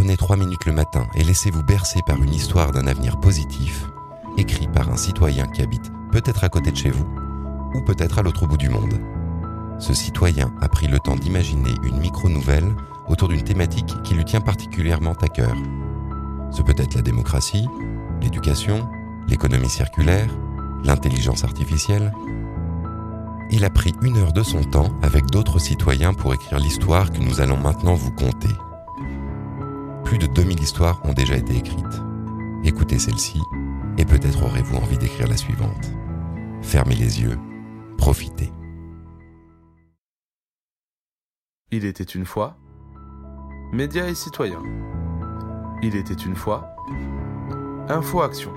Prenez trois minutes le matin et laissez-vous bercer par une histoire d'un avenir positif, écrit par un citoyen qui habite peut-être à côté de chez vous, ou peut-être à l'autre bout du monde. Ce citoyen a pris le temps d'imaginer une micro-nouvelle autour d'une thématique qui lui tient particulièrement à cœur. Ce peut être la démocratie, l'éducation, l'économie circulaire, l'intelligence artificielle. Il a pris une heure de son temps avec d'autres citoyens pour écrire l'histoire que nous allons maintenant vous conter. Plus de 2000 histoires ont déjà été écrites. Écoutez celle-ci et peut-être aurez-vous envie d'écrire la suivante. Fermez les yeux, profitez. Il était une fois Médias et citoyens. Il était une fois Info Action.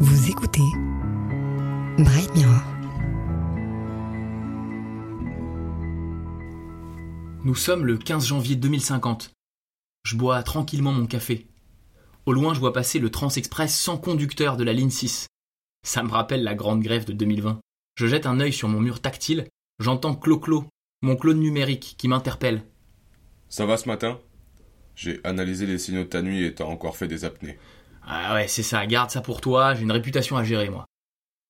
Vous écoutez Bright Mirror. Nous sommes le 15 janvier 2050. Je bois tranquillement mon café. Au loin, je vois passer le Transexpress sans conducteur de la ligne 6. Ça me rappelle la grande grève de 2020. Je jette un œil sur mon mur tactile, j'entends Clo-Clo, mon clone numérique, qui m'interpelle. Ça va ce matin? J'ai analysé les signaux de ta nuit et t'as encore fait des apnées. Ah ouais, c'est ça, garde ça pour toi, j'ai une réputation à gérer, moi.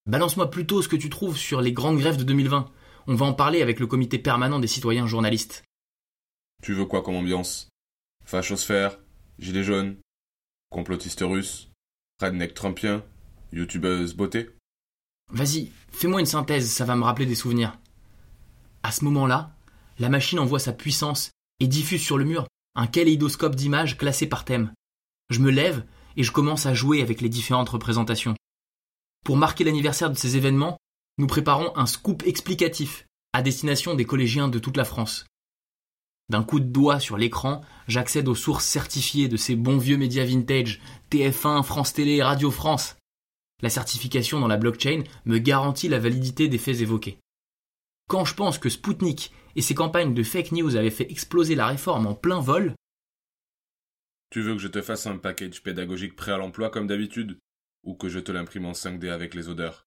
Balance-moi plutôt ce que tu trouves sur les grandes grèves de 2020. On va en parler avec le comité permanent des citoyens journalistes. Tu veux quoi comme ambiance? Fachosphère Gilets jaunes Complotiste russe Redneck trumpien Youtubeuse beauté? Vas-y, fais-moi une synthèse, ça va me rappeler des souvenirs. À ce moment-là, la machine envoie sa puissance et diffuse sur le mur un kaléidoscope d'images classées par thème. Je me lève et je commence à jouer avec les différentes représentations. Pour marquer l'anniversaire de ces événements, nous préparons un scoop explicatif à destination des collégiens de toute la France. D'un coup de doigt sur l'écran, j'accède aux sources certifiées de ces bons vieux médias vintage, TF1, France Télé, Radio France. La certification dans la blockchain me garantit la validité des faits évoqués. Quand je pense que Spoutnik et ses campagnes de fake news avaient fait exploser la réforme en plein vol, Tu veux que je te fasse un package pédagogique prêt à l'emploi comme d'habitude? Ou que je te l'imprime en 5D avec les odeurs?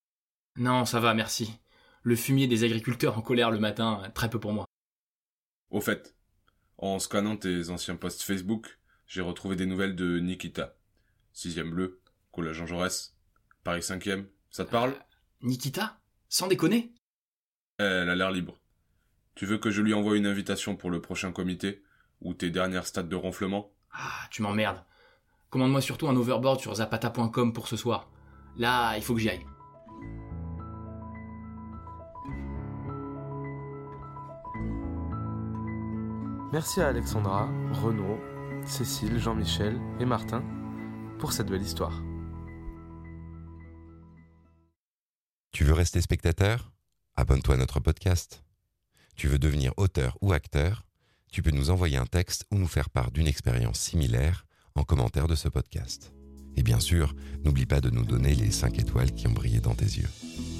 Non, ça va, merci. Le fumier des agriculteurs en colère le matin, très peu pour moi. Au fait, en scannant tes anciens posts Facebook, j'ai retrouvé des nouvelles de Nikita. Sixième bleu, collège Jean Jaurès, Paris 5e, ça te parle? Nikita? Sans déconner? Elle a l'air libre. Tu veux que je lui envoie une invitation pour le prochain comité Ou tes dernières stats de ronflement? Ah, tu m'emmerdes. Commande-moi surtout un overboard sur zapata.com pour ce soir. Là, il faut que j'y aille. Merci à Alexandra, Renaud, Cécile, Jean-Michel et Martin pour cette belle histoire. Tu veux rester spectateur? Abonne-toi à notre podcast. Tu veux devenir auteur ou acteur? Tu peux nous envoyer un texte ou nous faire part d'une expérience similaire en commentaire de ce podcast. Et bien sûr, n'oublie pas de nous donner les 5 étoiles qui ont brillé dans tes yeux.